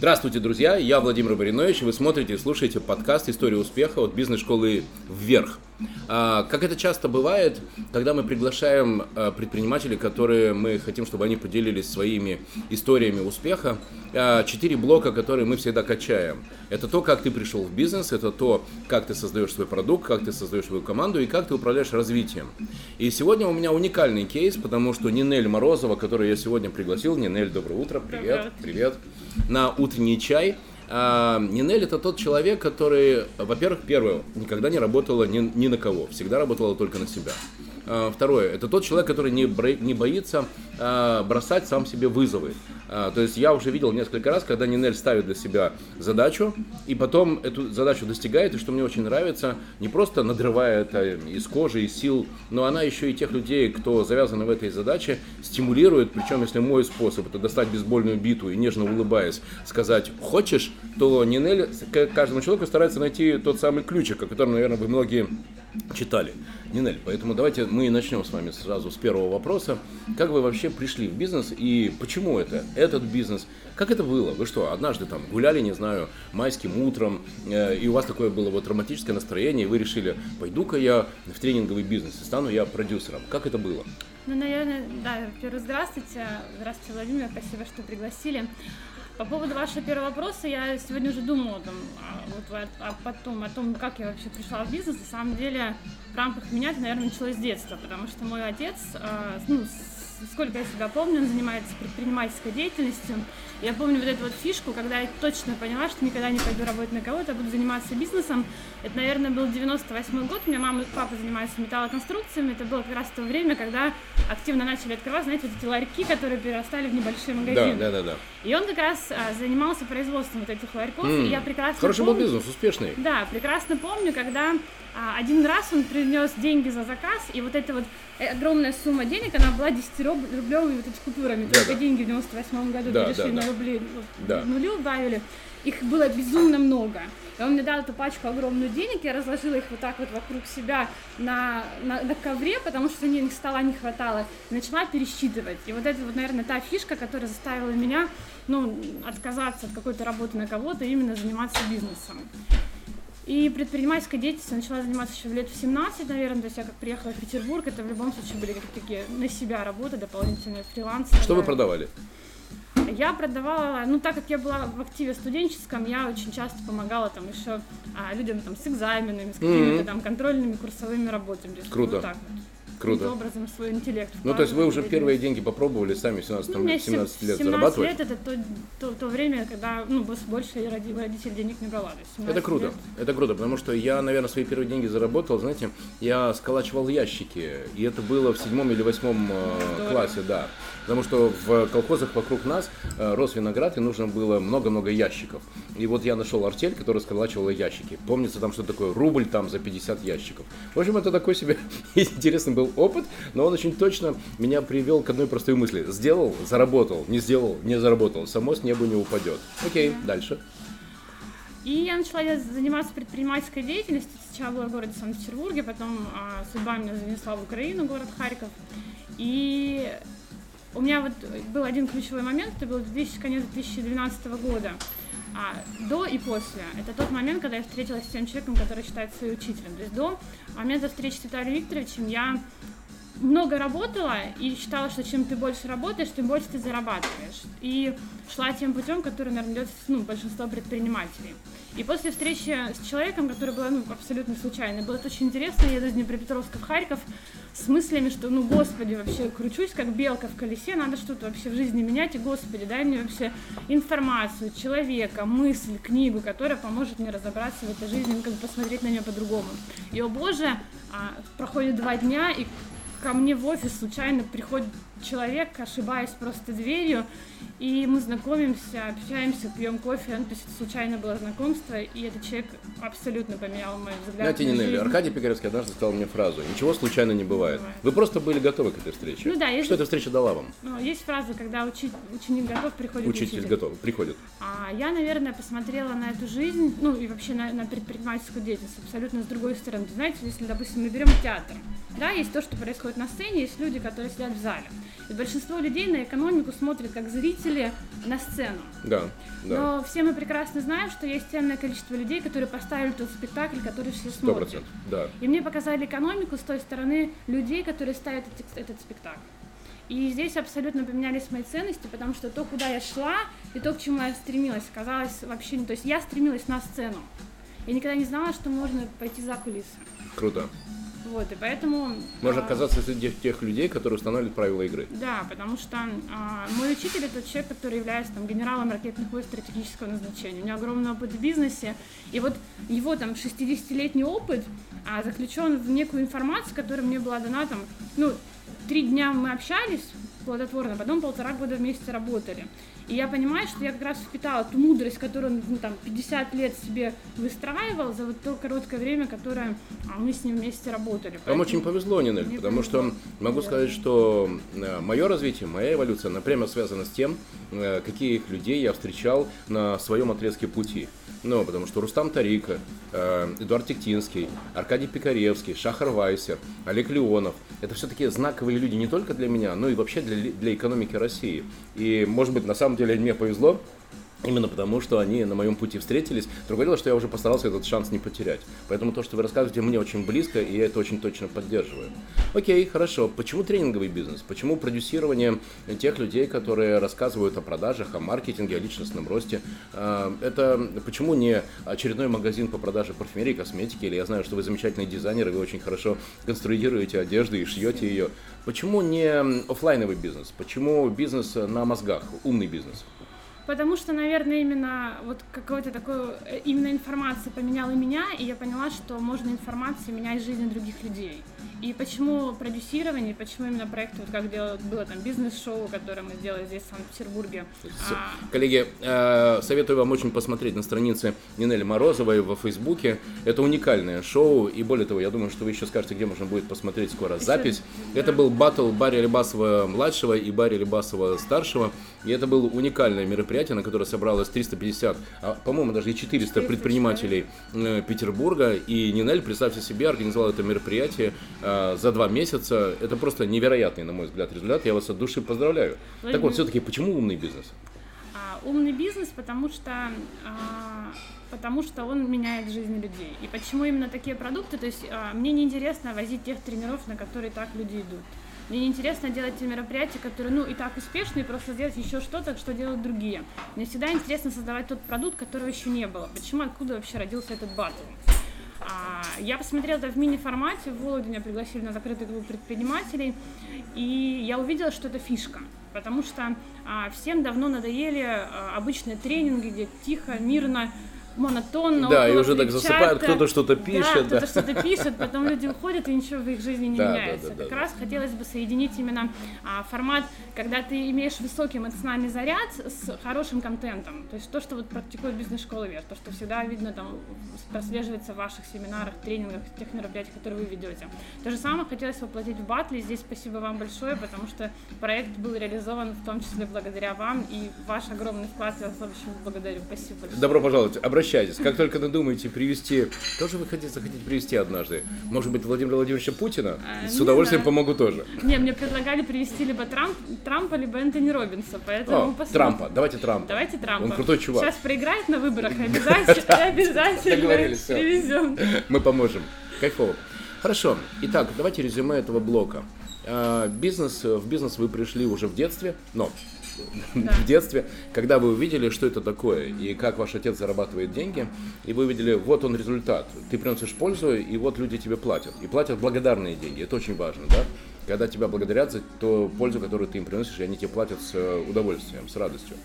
Здравствуйте, друзья! Я Владимир Баринович, и вы смотрите и слушаете подкаст «История успеха» от бизнес-школы «Вверх». А, как это часто бывает, когда мы приглашаем а, предпринимателей, которые мы хотим, чтобы они поделились своими историями успеха, а, четыре блока, которые мы всегда качаем. Это то, как ты пришел в бизнес, это то, как ты создаешь свой продукт, как ты создаешь свою команду и как ты управляешь развитием. И сегодня у меня уникальный кейс, потому что Нинель Морозова, которую я сегодня пригласил, Нинель, доброе утро, привет, привет, на утренний чай – а, Нинель это тот человек, который, во-первых, первое, никогда не работала ни, ни на кого, всегда работала только на себя. А, второе, это тот человек, который не, не боится а, бросать сам себе вызовы. А, то есть я уже видел несколько раз, когда Нинель ставит для себя задачу, и потом эту задачу достигает, и что мне очень нравится, не просто надрывая это из кожи, из сил, но она еще и тех людей, кто завязан в этой задаче, стимулирует, причем если мой способ это достать бейсбольную биту и нежно улыбаясь сказать «хочешь?», то Нинель каждому человеку старается найти тот самый ключик, о котором, наверное, вы многие читали. Нинель, поэтому давайте мы начнем с вами сразу с первого вопроса. Как вы вообще пришли в бизнес и почему это, этот бизнес? Как это было? Вы что, однажды там гуляли, не знаю, майским утром, э, и у вас такое было вот романтическое настроение, и вы решили, пойду-ка я в тренинговый бизнес и стану я продюсером. Как это было? Ну, наверное, да, во-первых, здравствуйте. Здравствуйте, Владимир, спасибо, что пригласили. По поводу вашего первого вопроса, я сегодня уже думала там, а, вот, а потом, о том, как я вообще пришла в бизнес. На самом деле, в рамках меня это, наверное, началось с детства, потому что мой отец, а, ну, сколько я себя помню, он занимается предпринимательской деятельностью. Я помню вот эту вот фишку, когда я точно поняла, что никогда не пойду работать на кого-то, а буду заниматься бизнесом. Это, наверное, был 98 год, у меня мама и папа занимаются металлоконструкциями. Это было как раз то время, когда активно начали открывать, знаете, вот эти ларьки, которые перерастали в небольшие магазины. Да, да, да. да. И он как раз а, занимался производством вот этих ларьков, mm. и я прекрасно Хороший помню, был бизнес, успешный. Да, прекрасно помню, когда один раз он принес деньги за заказ, и вот эта вот огромная сумма денег, она была 10-рублевыми вот эти купюрами. Да, Только да. деньги в 98 году да, перешли да, на рубли, ну, да. нули убавили. Их было безумно много. И он мне дал эту пачку огромную денег, я разложила их вот так вот вокруг себя на, на, на ковре, потому что них стола не хватало, и начала пересчитывать. И вот это вот, наверное, та фишка, которая заставила меня, ну, отказаться от какой-то работы на кого-то, именно заниматься бизнесом. И предпринимательской деятельностью начала заниматься еще лет в 17, наверное, то есть я как приехала в Петербург, это в любом случае были какие-то такие на себя работы, дополнительные фрилансы. Что вы продавали? Я продавала, ну так как я была в активе студенческом, я очень часто помогала там еще а, людям там с экзаменами, с какими-то mm-hmm. там контрольными курсовыми работами. Круто. Вот так вот. Круто. образом свой интеллект. Ну, то есть вы уже первые деньги попробовали сами в 17, ну, 17 лет 17 зарабатывать? лет это то, то, то время, когда ну, больше родитель денег не брала. Это круто, лет. это круто, потому что я, наверное, свои первые деньги заработал, знаете, я сколачивал ящики, и это было в седьмом или восьмом э, классе, да. Потому что в колхозах вокруг нас э, рос виноград, и нужно было много-много ящиков. И вот я нашел артель, которая сколачивала ящики. Помнится там, что такое рубль там за 50 ящиков. В общем, это такой себе интересный был опыт, но он очень точно меня привел к одной простой мысли. Сделал, заработал, не сделал, не заработал. Само с неба не упадет. Окей, дальше. И я начала заниматься предпринимательской деятельностью. Сначала была в городе Санкт-Петербурге, потом а, судьба меня занесла в Украину, город Харьков. И у меня вот был один ключевой момент, это был 2000, конец 2012 года. А, до и после. Это тот момент, когда я встретилась с тем человеком, который считает своим учителем. То есть до момента встречи с Виталием Викторовичем я много работала и считала, что чем ты больше работаешь, тем больше ты зарабатываешь. И шла тем путем, который, наверное, идет ну, большинство предпринимателей. И после встречи с человеком, который был ну, абсолютно случайной, было очень интересно, я еду из Днепропетровска в Харьков с мыслями, что, ну, господи, вообще кручусь, как белка в колесе, надо что-то вообще в жизни менять, и, господи, дай мне вообще информацию, человека, мысль, книгу, которая поможет мне разобраться в этой жизни, как бы посмотреть на нее по-другому. И, о боже, а, проходит два дня, и ко мне в офис случайно приходит человек, ошибаясь просто дверью, и мы знакомимся, общаемся, пьем кофе. Ну, то есть это случайно было знакомство, и этот человек абсолютно поменял мой взгляд. Знаете, Нина, жизнь. Аркадий Пикаревский однажды сказал мне фразу «Ничего случайно не бывает». бывает. Вы просто были готовы к этой встрече. Ну да. Есть, Что эта встреча дала вам? Ну, есть фраза, когда учи, ученик готов, приходит учитель. Учитель готов, приходит. А я, наверное, посмотрела на эту жизнь, ну и вообще на, на предпринимательскую деятельность абсолютно с другой стороны. Знаете, если, допустим, мы берем театр, Да, есть то, что происходит на сцене, есть люди, которые сидят в зале. И большинство людей на экономику смотрят как зрители на сцену. Да, да. Но все мы прекрасно знаем, что есть ценное количество людей, которые поставили тот спектакль, который все смотрят. 100%, да. И мне показали экономику с той стороны людей, которые ставят этот, этот спектакль. И здесь абсолютно поменялись мои ценности, потому что то, куда я шла, и то, к чему я стремилась, казалось вообще не... То есть я стремилась на сцену. Я никогда не знала, что можно пойти за кулисы. Круто. Вот, и поэтому... Можно а, оказаться среди тех людей, которые устанавливают правила игры. Да, потому что а, мой учитель это человек, который является там генералом ракетных войск стратегического назначения. У него огромный опыт в бизнесе, и вот его там 60-летний опыт а, заключен в некую информацию, которая мне была дана там, ну, три дня мы общались плодотворно, потом полтора года вместе работали. И я понимаю, что я как раз впитала ту мудрость, которую он ну, там 50 лет себе выстраивал за вот то короткое время, которое а, мы с ним вместе работали. Вам Поэтому очень повезло, Нинель, потому повезло. что могу да. сказать, что э, мое развитие, моя эволюция напрямую связана с тем, э, каких людей я встречал на своем отрезке пути. Ну, потому что Рустам Тарика, э, Эдуард Тектинский, Аркадий Пикаревский, Шахар Вайсер, Олег Леонов. Это все таки знаковые люди не только для меня, но и вообще для, для экономики России. И, может быть, на самом деле мне повезло, Именно потому, что они на моем пути встретились. Другое дело, что я уже постарался этот шанс не потерять. Поэтому то, что вы рассказываете, мне очень близко, и я это очень точно поддерживаю. Окей, хорошо. Почему тренинговый бизнес? Почему продюсирование тех людей, которые рассказывают о продажах, о маркетинге, о личностном росте? А, это почему не очередной магазин по продаже парфюмерии, косметики? Или я знаю, что вы замечательный дизайнер, и вы очень хорошо конструируете одежду и шьете ее. Почему не офлайновый бизнес? Почему бизнес на мозгах, умный бизнес? Потому что, наверное, именно вот какой-то такой, э, именно информация поменяла меня, и я поняла, что можно информацией менять жизнь других людей. И почему продюсирование, почему именно проект, вот как делать, было там бизнес-шоу, которое мы сделали здесь, в Санкт-Петербурге. А... Коллеги, э, советую вам очень посмотреть на странице Нинели Морозовой во Фейсбуке. Это уникальное шоу, и более того, я думаю, что вы еще скажете, где можно будет посмотреть скоро запись. Да. Это был батл Барри Алибасова-младшего и Барри Алибасова-старшего, и это было уникальное мероприятие, на которое собралось 350, а, по-моему, даже и 400, 400 предпринимателей. Э, Петербурга, и Нинель, представьте себе, организовал это мероприятие э, за два месяца. Это просто невероятный, на мой взгляд, результат. Я вас от души поздравляю. Владимир. Так вот, все-таки, почему умный бизнес? А, умный бизнес, потому что а, потому что он меняет жизнь людей. И почему именно такие продукты? То есть а, мне неинтересно возить тех тренеров, на которые так люди идут. Мне неинтересно делать те мероприятия, которые, ну, и так успешные, просто сделать еще что-то, что делают другие. Мне всегда интересно создавать тот продукт, которого еще не было. Почему, откуда вообще родился этот батл? А, я посмотрела это в мини-формате, в Вологде меня пригласили на закрытый клуб предпринимателей, и я увидела, что это фишка, потому что а, всем давно надоели а, обычные тренинги, где тихо, мирно, монотонно. Да, и уже так засыпают, кто-то что-то пишет. Да, кто-то что-то пишет, потом люди уходят, и ничего в их жизни не меняется. Как раз хотелось бы соединить именно а, формат, когда ты имеешь высокий эмоциональный заряд с хорошим контентом. То есть то, что вот практикует бизнес-школа ВЕР, то, что всегда видно там, прослеживается в ваших семинарах, тренингах, тех мероприятиях, которые вы ведете. То же самое хотелось воплотить в батле. Здесь спасибо вам большое, потому что проект был реализован в том числе благодаря вам, и ваш огромный вклад я вас очень благодарю. Спасибо большое. Добро пожаловать. Обращайтесь. Как только надумаете привести, тоже вы хотите захотите привести однажды? Может быть, Владимира Владимировича Путина? А, С удовольствием помогу тоже. Не, мне предлагали привести либо Трамп, Трампа, либо Энтони Робинса, поэтому О, Трампа, давайте Трампа. Давайте Трампа. Он крутой чувак. Сейчас проиграет на выборах, обязательно, обязательно привезем. Мы поможем. Кайфово. Хорошо. Итак, давайте резюме этого блока. А, бизнес, в бизнес вы пришли уже в детстве, но да. в детстве, когда вы увидели, что это такое, и как ваш отец зарабатывает деньги, и вы увидели, вот он результат, ты приносишь пользу, и вот люди тебе платят, и платят благодарные деньги, это очень важно, да? Когда тебя благодарят за ту пользу, которую ты им приносишь, и они тебе платят с э, удовольствием, с радостью.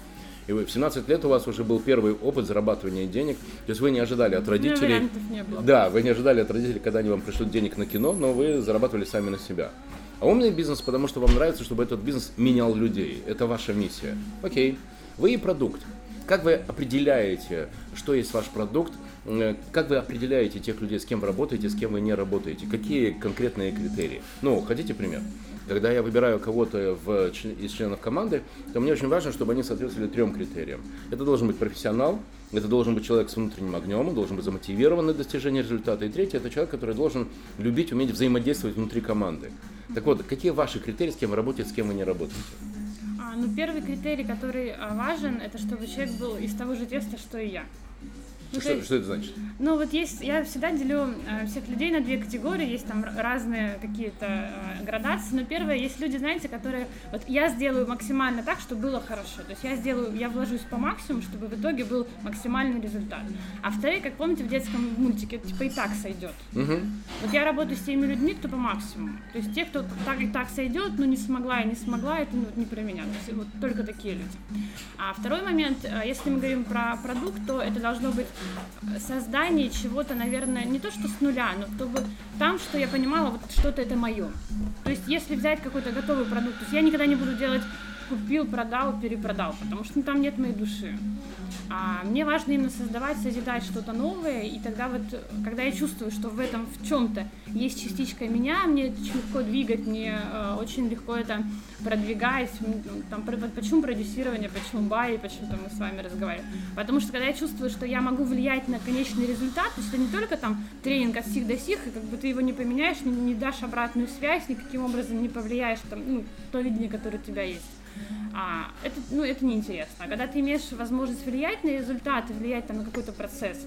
И вы в 17 лет у вас уже был первый опыт зарабатывания денег. То есть вы не ожидали от родителей. Не было. Да, вы не ожидали от родителей, когда они вам пришлют денег на кино, но вы зарабатывали сами на себя. А умный бизнес, потому что вам нравится, чтобы этот бизнес менял людей. Это ваша миссия. Окей. Вы и продукт. Как вы определяете, что есть ваш продукт, Э, как вы определяете тех людей, с кем вы работаете, с кем вы не работаете? Какие конкретные критерии? Ну, хотите пример? Когда я выбираю кого-то в, из членов команды, то мне очень важно, чтобы они соответствовали трем критериям. Это должен быть профессионал, это должен быть человек с внутренним огнем, он должен быть замотивирован на достижение результата. И третье, это человек, который должен любить, уметь взаимодействовать внутри команды. Так вот, какие ваши критерии, с кем вы работаете, с кем вы не работаете? А, ну, первый критерий, который а, важен, это чтобы человек был из того же теста, что и я. Ну, что, что это значит? Ну вот есть, я всегда делю э, всех людей на две категории, есть там разные какие-то э, градации, но первое, есть люди, знаете, которые, вот я сделаю максимально так, чтобы было хорошо, то есть я сделаю, я вложусь по максимуму, чтобы в итоге был максимальный результат. А вторые, как помните в детском мультике, типа и так сойдет. Угу. Вот я работаю с теми людьми, кто по максимуму, то есть те, кто так и так сойдет, но не смогла и не смогла, это ну, не про меня, то есть вот только такие люди. А второй момент, э, если мы говорим про продукт, то это должно быть создание чего-то, наверное, не то что с нуля, но чтобы там, что я понимала, вот что-то это мое. То есть, если взять какой-то готовый продукт, то есть я никогда не буду делать купил, продал, перепродал, потому что там нет моей души. А мне важно именно создавать, созидать что-то новое, и тогда вот, когда я чувствую, что в этом в чем-то есть частичка меня, мне очень легко двигать, мне э, очень легко это продвигать, ну, там, почему продюсирование, почему бай, почему там мы с вами разговариваем. Потому что когда я чувствую, что я могу влиять на конечный результат, то есть это не только там тренинг от сих до сих, и как бы ты его не поменяешь, не, не дашь обратную связь, никаким образом не повлияешь там, ну, то видение, которое у тебя есть а, это, ну, это неинтересно. А когда ты имеешь возможность влиять на результаты, влиять там, на какой-то процесс,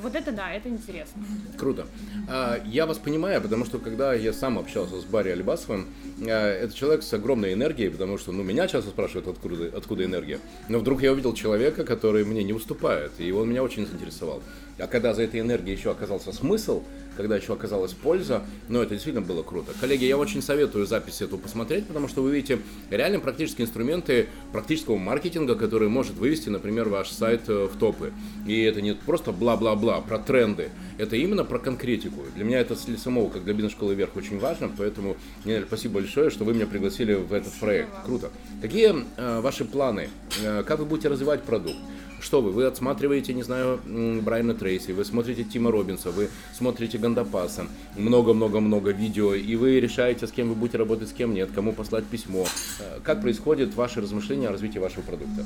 вот это да, это интересно. Круто. А, я вас понимаю, потому что когда я сам общался с Барри Альбасовым, а, это человек с огромной энергией, потому что ну, меня часто спрашивают, откуда, откуда энергия. Но вдруг я увидел человека, который мне не уступает, и он меня очень заинтересовал. А когда за этой энергией еще оказался смысл, когда еще оказалась польза, ну, это действительно было круто. Коллеги, я очень советую запись эту посмотреть, потому что вы видите реально практические инструменты практического маркетинга, который может вывести, например, ваш сайт э, в топы. И это не просто бла-бла-бла про тренды, это именно про конкретику. Для меня это для самого, как для бизнес-школы вверх, очень важно, поэтому, Нель, спасибо большое, что вы меня пригласили в этот проект. Круто. Какие э, ваши планы? Э, как вы будете развивать продукт? Что вы? Вы отсматриваете, не знаю, Брайана Трейси, вы смотрите Тима Робинса, вы смотрите Гандапаса, много-много-много видео, и вы решаете, с кем вы будете работать, с кем нет, кому послать письмо. Э, как происходит ваше размышление о развитии вашего продукта?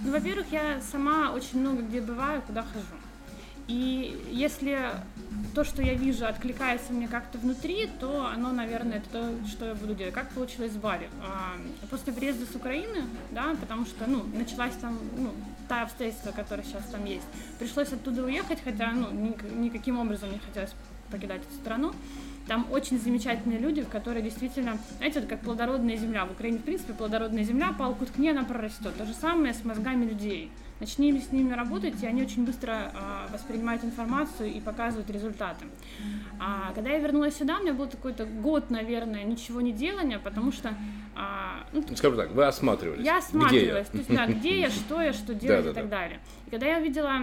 Ну, во-первых, я сама очень много где бываю, куда хожу. И если то, что я вижу, откликается мне как-то внутри, то оно, наверное, это то, что я буду делать. Как получилось с Барри? А, после приезда с Украины, да, потому что, ну, началась там, ну, та обстоятельства, которая сейчас там есть. Пришлось оттуда уехать, хотя, ну, никаким образом не хотелось покидать эту страну. Там очень замечательные люди, которые действительно, знаете, это как плодородная земля. В Украине, в принципе, плодородная земля, палку ткни, она прорастет. То же самое с мозгами людей. Начни с ними работать, и они очень быстро а, воспринимают информацию и показывают результаты. А когда я вернулась сюда, у меня был такой-то год, наверное, ничего не делания, потому что... А, ну, Скажем так, вы осматривались. Я осматривалась, где я? то есть, да, где я, что я, что делать и так далее. И когда я увидела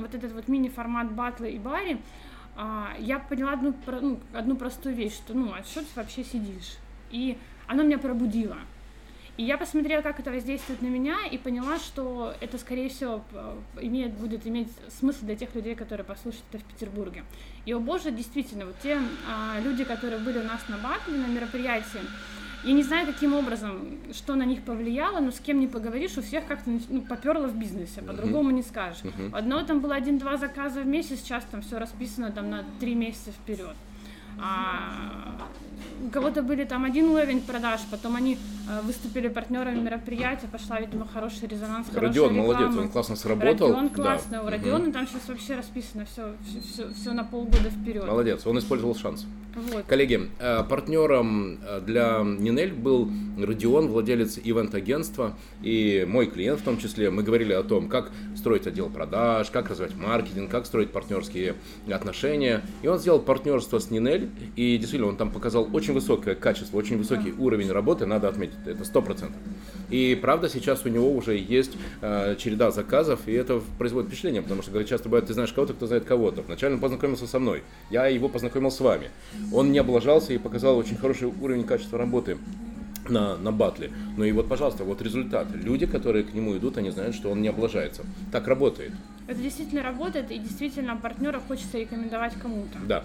вот этот вот мини-формат батла и бари, а, я поняла одну, ну, одну простую вещь, что, ну, а что ты вообще сидишь? И оно меня пробудило. И я посмотрела, как это воздействует на меня, и поняла, что это, скорее всего, имеет, будет иметь смысл для тех людей, которые послушают это в Петербурге. И, о боже, действительно, вот те а, люди, которые были у нас на батле, на мероприятии, я не знаю, каким образом, что на них повлияло, но с кем не поговоришь, у всех как-то ну, поперло в бизнесе, по-другому не скажешь. Uh-huh. Одного там было один-два заказа в месяц, сейчас там все расписано там на три месяца вперед. А, у кого-то были там один уровень продаж, потом они э, выступили партнерами мероприятия, пошла, видимо, хороший резонанс, Родион молодец, он классно сработал. Родион классно, да. у Родиона угу. там сейчас вообще расписано все, все, все, все на полгода вперед. Молодец, он использовал шанс. Вот. Коллеги, э, партнером э, для Нинель был Родион, владелец ивент-агентства, и мой клиент в том числе. Мы говорили о том, как строить отдел продаж, как развивать маркетинг, как строить партнерские отношения. И он сделал партнерство с Нинель, и действительно он там показал очень высокое качество, очень высокий да. уровень работы, надо отметить, это сто процентов. И правда, сейчас у него уже есть э, череда заказов, и это производит впечатление, потому что, говорят, часто бывает, ты знаешь кого-то, кто знает кого-то. Вначале он познакомился со мной, я его познакомил с вами. Он не облажался и показал очень хороший уровень качества работы. на, на батле. Ну и вот, пожалуйста, вот результат. Люди, которые к нему идут, они знают, что он не облажается. Так работает. Это действительно работает, и действительно партнера хочется рекомендовать кому-то. Да.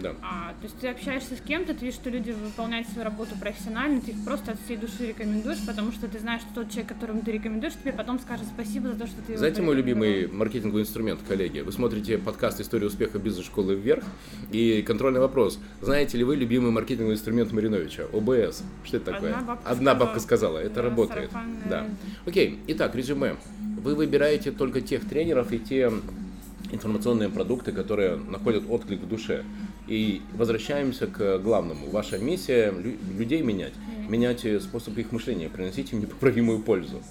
Да. А, то есть ты общаешься с кем-то, ты видишь, что люди выполняют свою работу профессионально, ты их просто от всей души рекомендуешь, потому что ты знаешь, что тот человек, которому ты рекомендуешь, тебе потом скажет спасибо за то, что ты его Знаете мой любимый маркетинговый инструмент, коллеги? Вы смотрите подкаст «История успеха бизнес-школы вверх» и контрольный вопрос. Знаете ли вы любимый маркетинговый инструмент Мариновича? ОБС. Что это такое? Одна бабка Одна сказала. бабка сказала. Это Да, работает. сарафанное Да. Окей. Итак, резюме. Вы выбираете только тех тренеров и те информационные продукты, которые находят отклик в душе. И возвращаемся к главному. Ваша миссия лю- людей менять. Менять э, способ их мышления, приносить им непоправимую пользу.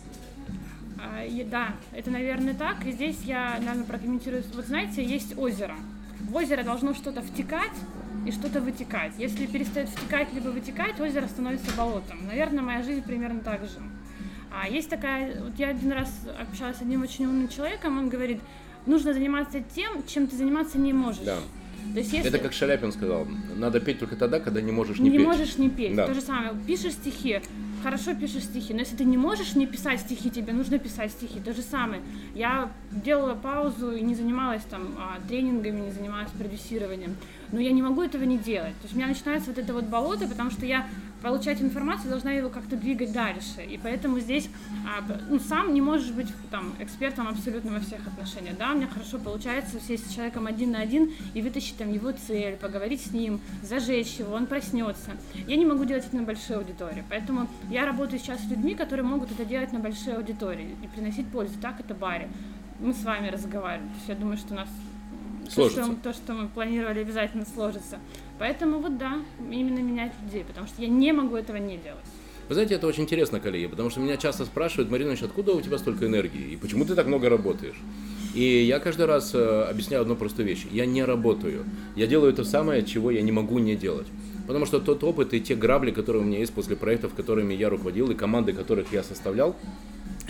А, и да, это, наверное, так. И здесь я, наверное, прокомментирую. Вот знаете, есть озеро. В озеро должно что-то втекать и что-то вытекать. Если перестает втекать либо вытекать, озеро становится болотом. Наверное, моя жизнь примерно так же. А есть такая, вот я один раз общалась с одним очень умным человеком, он говорит, нужно заниматься тем, чем ты заниматься не можешь. Да. То есть если Это как Шаляпин сказал, надо петь только тогда, когда не можешь не, не петь. можешь не петь. Да. То же самое. Пишешь стихи, хорошо пишешь стихи, но если ты не можешь не писать стихи, тебе нужно писать стихи. То же самое. Я делала паузу и не занималась там а, тренингами, не занималась продюсированием. Но я не могу этого не делать. То есть у меня начинается вот это вот болото, потому что я получать информацию должна его как-то двигать дальше. И поэтому здесь а, ну, сам не можешь быть там экспертом абсолютно во всех отношениях. Да, у меня хорошо получается сесть с человеком один на один и вытащить там его цель, поговорить с ним, зажечь его, он проснется. Я не могу делать это на большой аудитории. Поэтому я работаю сейчас с людьми, которые могут это делать на большой аудитории и приносить пользу. Так это баре. Мы с вами разговариваем. То есть я думаю, что у нас то, что, то, что мы планировали, обязательно сложится. Поэтому вот да, именно менять людей, потому что я не могу этого не делать. Вы знаете, это очень интересно, коллеги, потому что меня часто спрашивают, Маринович, откуда у тебя столько энергии и почему ты так много работаешь? И я каждый раз э, объясняю одну простую вещь. Я не работаю. Я делаю то самое, чего я не могу не делать. Потому что тот опыт и те грабли, которые у меня есть после проектов, которыми я руководил, и команды, которых я составлял,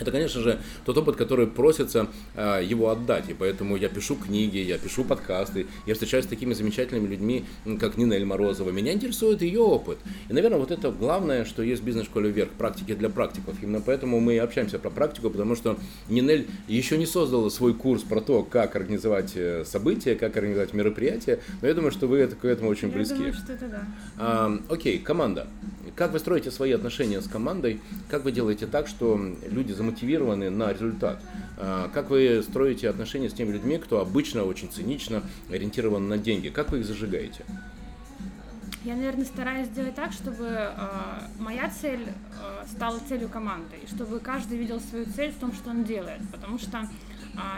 это, конечно же, тот опыт, который просится э, его отдать. И поэтому я пишу книги, я пишу подкасты, я встречаюсь с такими замечательными людьми, как Нинель Морозова. Меня интересует ее опыт. И, наверное, вот это главное, что есть в бизнес-школе вверх, практики для практиков. Именно поэтому мы и общаемся про практику, потому что Нинель еще не создала свой курс про то, как организовать э, события, как организовать мероприятия, но я думаю, что вы это- к этому очень я близки. думаю, что это да. А, окей, команда. Как вы строите свои отношения с командой? Как вы делаете так, что люди замотивированы на результат? А, как вы строите отношения с теми людьми, кто обычно очень цинично ориентирован на деньги? Как вы их зажигаете? Я, наверное, стараюсь сделать так, чтобы э, моя цель э, стала целью команды, и чтобы каждый видел свою цель в том, что он делает, потому что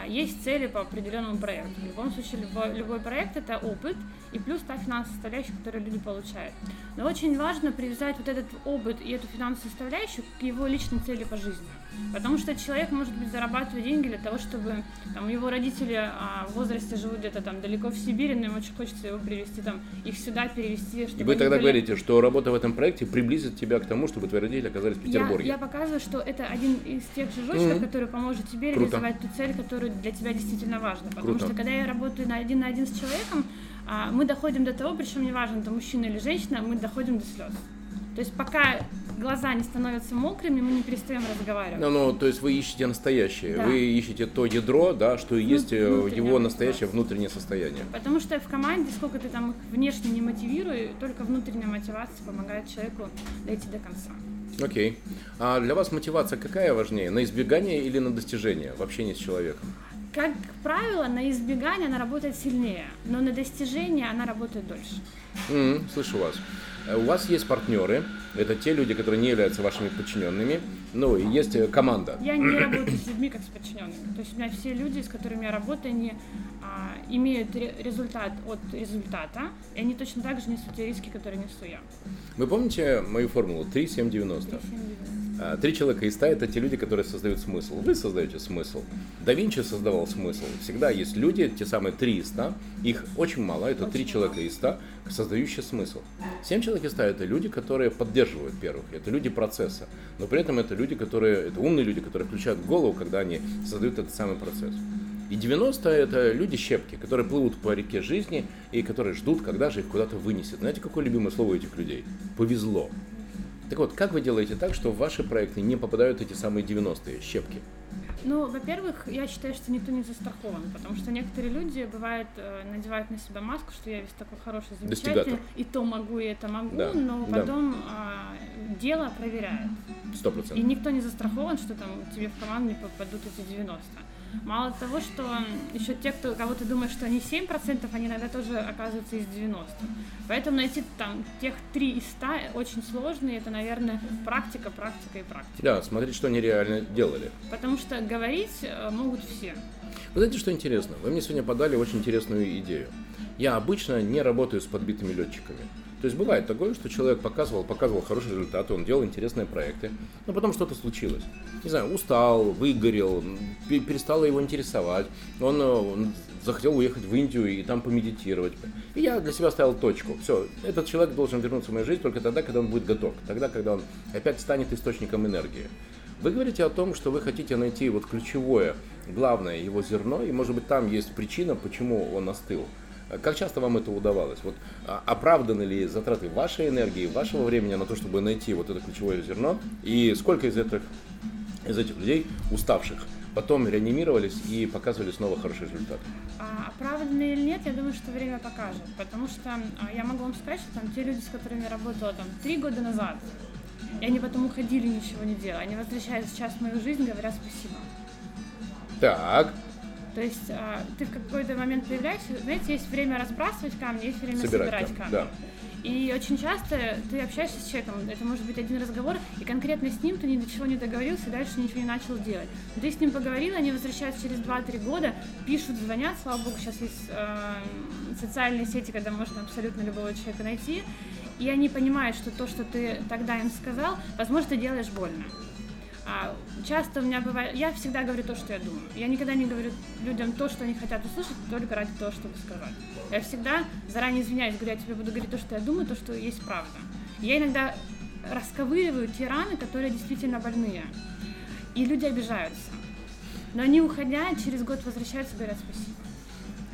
есть цели по определенному проекту. В любом случае, любой, любой проект это опыт и плюс та финансовая составляющая, которую люди получают. Но очень важно привязать вот этот опыт и эту финансовую составляющую к его личной цели по жизни. Потому что человек, может быть, зарабатывает деньги для того, чтобы там, его родители а, в возрасте живут где-то там далеко в Сибири, но им очень хочется его привезти, там, их сюда перевести, чтобы И вы тогда были- говорите, что работа в этом проекте приблизит тебя к тому, чтобы твои родители оказались в я, Петербурге. я показываю, что это один из тех шажочков, Мгм. который поможет тебе Круто. реализовать ту цель, которая для тебя действительно важна. Потому Круто. что когда я работаю на один на один с человеком, а, мы доходим до того, причем неважно, это мужчина или женщина, мы доходим до слез. То есть пока глаза не становятся мокрыми, мы не перестаем разговаривать. Ну, ну, то есть вы ищете настоящее, Да. вы ищете то ядро, да, что и есть э, его настоящее внутреннее состояние. Потому что в команде, сколько ты там их внешне не мотивируй, только внутренняя мотивация помогает человеку дойти до конца. Окей. А для вас мотивация какая важнее? На избегание или на достижение в общении с человеком? Как правило, на избегание она работает сильнее, но на достижение она работает дольше. М, слышу вас. Э, У вас есть партнеры, это те люди, которые не являются вашими подчиненными, ну и есть э, команда. Я не работаю с людьми как с подчиненными. То есть у меня все люди, с которыми я работаю, они а, имеют ре- результат от результата, и они точно так же несут те риски, которые несу я. Вы помните мою формулу 3-7-90? А, Три человека из ста – это те люди, которые создают смысл. Вы создаете смысл. Да Винчи создавал смысл. Всегда есть люди, те самые три из ста, их очень мало, это три человека из ста, создающие смысл. Семь человек из ста – это люди, которые поддерживают первых, это люди процесса. Но при этом это люди, которые, это умные люди, которые включают голову, когда они создают этот самый процесс. И 90 это люди щепки, которые плывут по реке жизни и которые ждут, когда же их куда-то вынесет. Знаете, какое любимое слово этих людей? Повезло. Так вот, как вы делаете так, что в ваши проекты не попадают эти самые 90-е щепки? Ну, во-первых, я считаю, что никто не застрахован, потому что некоторые люди, бывает, э, надевают на себя маску, что я весь такой хороший, замечательный, и то могу, и это могу, Да, но да. потом а, дело проверяет. Сто И процентов. никто не застрахован, что там тебе в команду не попадут эти 90. Мало того, что еще те, кто, кого ты думаешь, что они 7%, они иногда тоже оказываются из 90. Поэтому найти там тех 3 из 100 очень сложно, и это, наверное, практика, практика и практика. Да, смотреть, что они реально делали. Потому что говорить э, могут все. Вы знаете, что интересно? Вы мне сегодня подали очень интересную идею. Я обычно не работаю с подбитыми летчиками. То есть бывает такое, что человек показывал, показывал хорошие результаты, он делал интересные проекты, но потом что-то случилось. Не знаю, устал, выгорел, пе- перестало его интересовать, он, э, он захотел уехать в Индию и там помедитировать. И я для себя ставил точку. Все, этот человек должен вернуться в мою жизнь только тогда, когда он будет готов, тогда, когда он опять станет источником энергии. Вы говорите о том, что вы хотите найти вот ключевое, главное его зерно, и может быть там есть причина, почему он остыл. Как часто вам это удавалось? Вот а, оправданы ли затраты вашей энергии, вашего времени на то, чтобы найти вот это ключевое зерно? И сколько из этих, из этих людей, уставших, потом реанимировались и показывали снова хороший результат? А оправданно или нет, я думаю, что время покажет. Потому что а, я могу вам сказать, что там те люди, с которыми я работала там три года назад, и они потом уходили, ничего не делали. Они возвращаются сейчас в мою жизнь, говорят спасибо. Так, То есть а, ты в какой-то момент появляешься, знаете, есть время разбрасывать камни, есть время Собирать собирать, камни, камни. да. И очень часто ты общаешься с человеком, это может быть один разговор, и конкретно с ним ты ни до чего не договорился, и дальше ничего не начал делать. Но ты с ним поговорил, они возвращаются через 2-3 года, пишут, звонят, слава богу, сейчас есть э, социальные сети, когда можно абсолютно любого человека найти, и они понимают, что то, что ты тогда им сказал, возможно, ты делаешь больно. А часто у меня бывает, я всегда говорю то, что я думаю. Я никогда не говорю людям то, что они хотят услышать, только ради того, чтобы сказать. Я всегда заранее извиняюсь, говорю, я тебе буду говорить то, что я думаю, то, что есть правда. Я иногда расковыриваю те раны, которые действительно больные. И люди обижаются. Но они, уходя, через год возвращаются и говорят спасибо.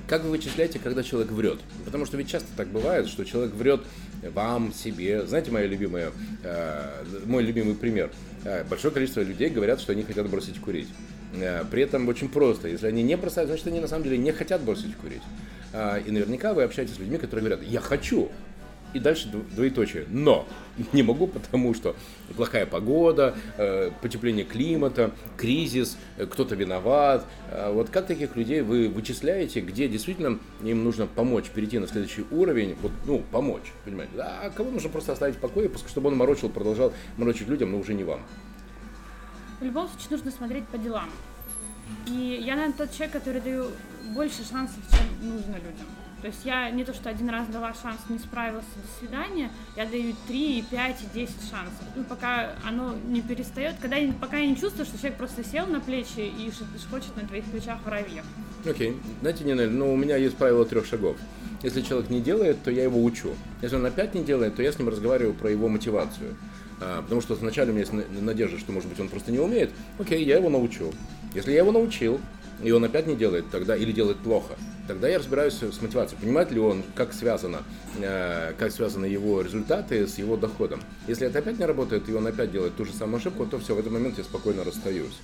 Как вы вычисляете, когда человек врет? Потому что ведь часто так бывает, что человек врет вам, себе. Знаете, моя любимая, э, мой любимый пример. Э, большое количество людей говорят, что они хотят бросить курить. Э, при этом очень просто. Если они не бросают, значит, они на самом деле не хотят бросить курить. И наверняка вы общаетесь с людьми, которые говорят, я хочу. И дальше дво- двоеточие. Но не могу, потому что плохая погода, э, потепление климата, кризис, э, кто-то виноват. Э, Вот как таких людей вы вычисляете, где действительно им нужно помочь перейти на следующий уровень, вот, ну, помочь, понимаете? А кого нужно просто оставить в покое, пускай- чтобы он морочил, продолжал морочить людям, но уже не вам. В любом случае нужно смотреть по делам. И я, наверное, тот человек, который даю больше шансов, чем нужно людям. То есть я не то, что один раз дала шанс, не справился, до свидания, я даю 3, и 5, и 10 шансов. Ну, пока оно не перестает, когда пока я не чувствую, что человек просто сел на плечи и хочет на твоих плечах воробьев. Окей. Знаете, Нинель, ну, у меня есть правило трех шагов. Если человек не делает, то я его учу. Если он опять не делает, то я с ним разговариваю про его мотивацию. А, потому что вначале у меня есть на- надежда, что, может быть, он просто не умеет. Окей, я его научу. Если я его научил, и он опять не делает тогда, или делает плохо, тогда я разбираюсь с мотивацией. Понимает ли он, как связано, э, как связаны его результаты с его доходом. Если это опять не работает, и он опять делает ту же самую ошибку, то все, в этот момент я спокойно расстаюсь.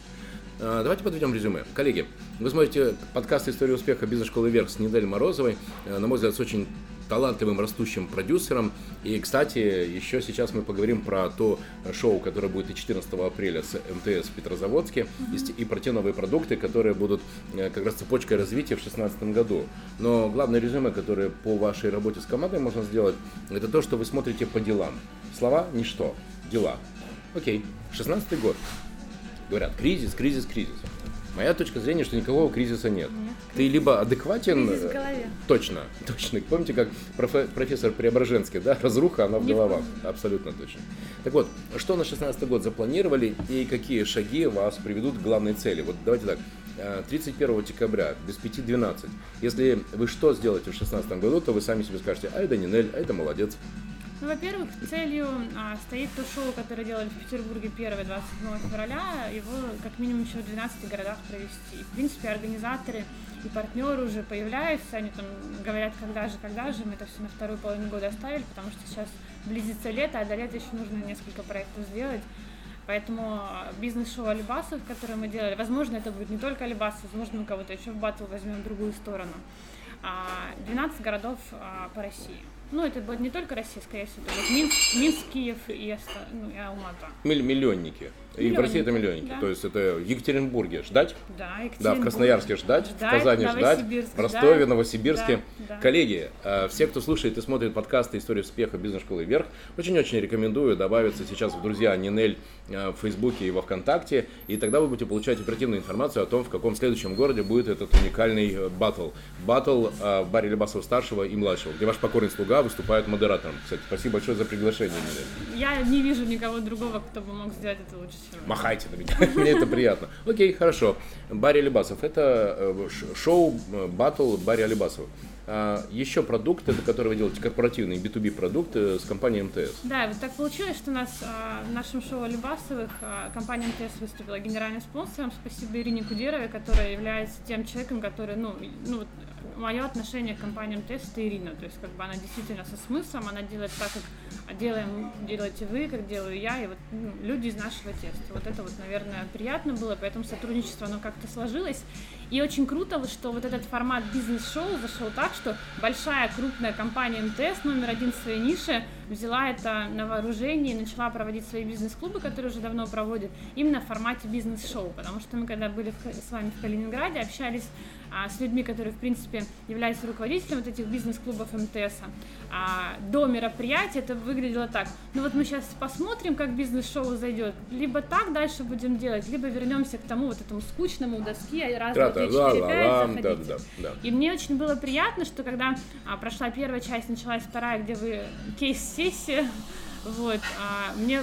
А, Давайте подведем резюме. Коллеги, вы смотрите подкаст «История успеха бизнес-школы Вверх» с Недель Морозовой, э, на мой взгляд, с очень талантливым растущим продюсером. И, кстати, еще сейчас мы поговорим про то шоу, которое будет и 14 апреля с МТС в Петрозаводске, и с- и про те новые продукты, которые будут э, как раз цепочкой развития в 2016 году. Но главное резюме, которое по вашей работе с командой можно сделать, это то, что вы смотрите по делам. Слова – ничто, дела. Окей, 16 год. Говорят, кризис, кризис, кризис. Моя точка зрения, что никакого кризиса нет. Нет, Ты либо адекватен... Кризис в э, голове. Точно, точно. Помните, как профе- профессор Преображенский, да? Разруха, она в Не головах. Абсолютно точно. Так вот, что на 16 год запланировали и какие шаги вас приведут к главной цели? Вот давайте так. э, 31 декабря, без 5.12. Если вы что сделаете в 16 году, то вы сами себе скажете, а это Нинель, а это молодец. Ну, во-первых, целью а, стоит то шоу, которое делали в Петербурге 1-27 февраля, его как минимум еще в 12 городах провести. И, в принципе, организаторы и партнеры уже появляются, они там говорят, когда же, когда же, мы это все на вторую половину года оставили, потому что сейчас близится лето, а до лета еще нужно несколько проектов сделать. Поэтому бизнес-шоу Алибасов, которое мы делали, возможно, это будет не только Алибас, возможно, мы кого-то еще в батл возьмем в другую сторону. 12 городов по России. Ну, это будет не только Россия, скорее всего, это будет Минск, Минск Киев и, ну, и Алмата. Миллионники. И в России это миллионники. Да. То есть это в Екатеринбурге ждать? Да, Екатеринбург. Да, в Красноярске ждать, ждать в Казани ждать, в Ростове, да, Новосибирске. Да, да. Коллеги, э, все, кто слушает и смотрит подкасты «История успеха бизнес-школы вверх», очень-очень рекомендую добавиться сейчас в друзья Нинель э, в Фейсбуке и во Вконтакте, и тогда вы будете получать оперативную информацию о том, в каком следующем городе будет этот уникальный э, батл. Батл в баре Лебасова-старшего и младшего, где ваш покорный слуга выступает модератором. Кстати, спасибо большое за приглашение, Нинель. Я не вижу никого другого, кто бы мог сделать это лучше, Махайте на меня, мне это приятно. Окей, хорошо. Барри Алибасов, это э, шоу э, батл Барри Алибасова. А, еще продукт, это который вы делаете, корпоративный B2B продукт с компанией МТС. Да, вот так получилось, что у нас а, в нашем шоу Алибасовых а, компания МТС выступила генеральным спонсором. Спасибо Ирине Кудеровой, которая является тем человеком, который, ну, ну мое отношение к компании МТС это Ирина. То есть как бы она действительно со смыслом, она делает так, как делаем, делаете вы, как делаю я, и вот ну, люди из нашего теста. Вот это вот, наверное, приятно было, поэтому сотрудничество, оно как-то сложилось. И очень круто, что вот этот формат бизнес-шоу зашел так, что большая крупная компания МТС номер один в своей нише взяла это на вооружение и начала проводить свои бизнес-клубы, которые уже давно проводят, именно в формате бизнес-шоу. Потому что мы, когда были с вами в Калининграде, общались а, с людьми, которые, в принципе, являются руководителем вот этих бизнес-клубов МТС. А, до мероприятия это выглядело так. Ну вот мы сейчас посмотрим, как бизнес-шоу зайдет. Либо так дальше будем делать, либо вернемся к тому вот этому скучному у доски, раз, два, три, четыре, пять, заходите. Да, да, да. И мне очень было приятно, что когда а, прошла первая часть, началась вторая, где вы кейс-сессия, вот, а, мне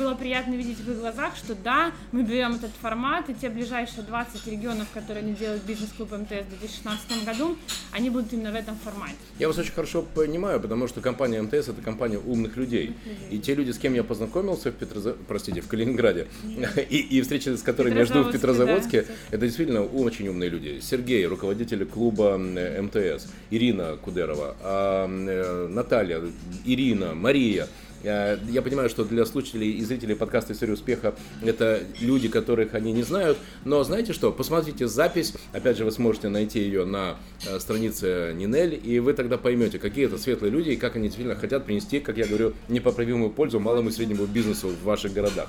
было приятно видеть в их глазах, что да, мы берем этот формат, и те ближайшие 20 регионов, которые они делают бизнес-клуб МТС в 2016 году, они будут именно в этом формате. Я вас очень хорошо понимаю, потому что компания МТС это компания умных людей. И те люди, с кем я познакомился в Петрозав... простите, в Калининграде, и, и встречи с которыми я жду в Петрозаводске, да. это действительно очень умные люди. Сергей, руководитель клуба МТС, Ирина Кудерова, а, э, Наталья, Ирина, Мария. Я понимаю, что для слушателей и зрителей подкаста «История успеха» это люди, которых они не знают, но знаете что, посмотрите запись, опять же, вы сможете найти ее на э, странице Нинель, и вы тогда поймете, какие это светлые люди и как они действительно хотят принести, как я говорю, непоправимую пользу малому и среднему бизнесу в ваших городах.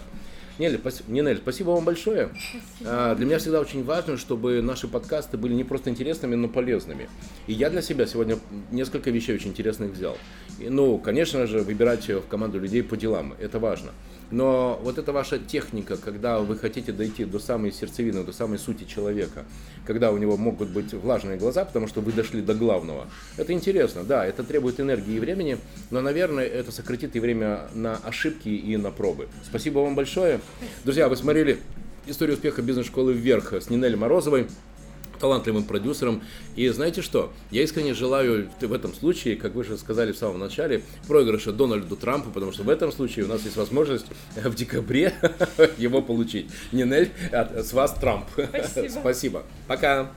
Нель, спасибо, Нинель, спасибо вам большое. Спасибо. Для меня всегда очень важно, чтобы наши подкасты были не просто интересными, но полезными. И я для себя сегодня несколько вещей очень интересных взял. И, ну, конечно же, выбирать в команду людей по делам, это важно. Но вот эта ваша техника, когда вы хотите дойти до самой сердцевины, до самой сути человека, когда у него могут быть влажные глаза, потому что вы дошли до главного, это интересно, да, это требует энергии и времени, но, наверное, это сократит и время на ошибки и на пробы. Спасибо вам большое. Друзья, вы смотрели историю успеха бизнес-школы «Вверх» с Нинель Морозовой талантливым продюсером. И знаете что? Я искренне желаю в этом случае, как вы же сказали в самом начале, проигрыша Дональду Трампу, потому что в этом случае у нас есть возможность в декабре его получить. Нинель, с вас Трамп. Спасибо. Спасибо. Пока.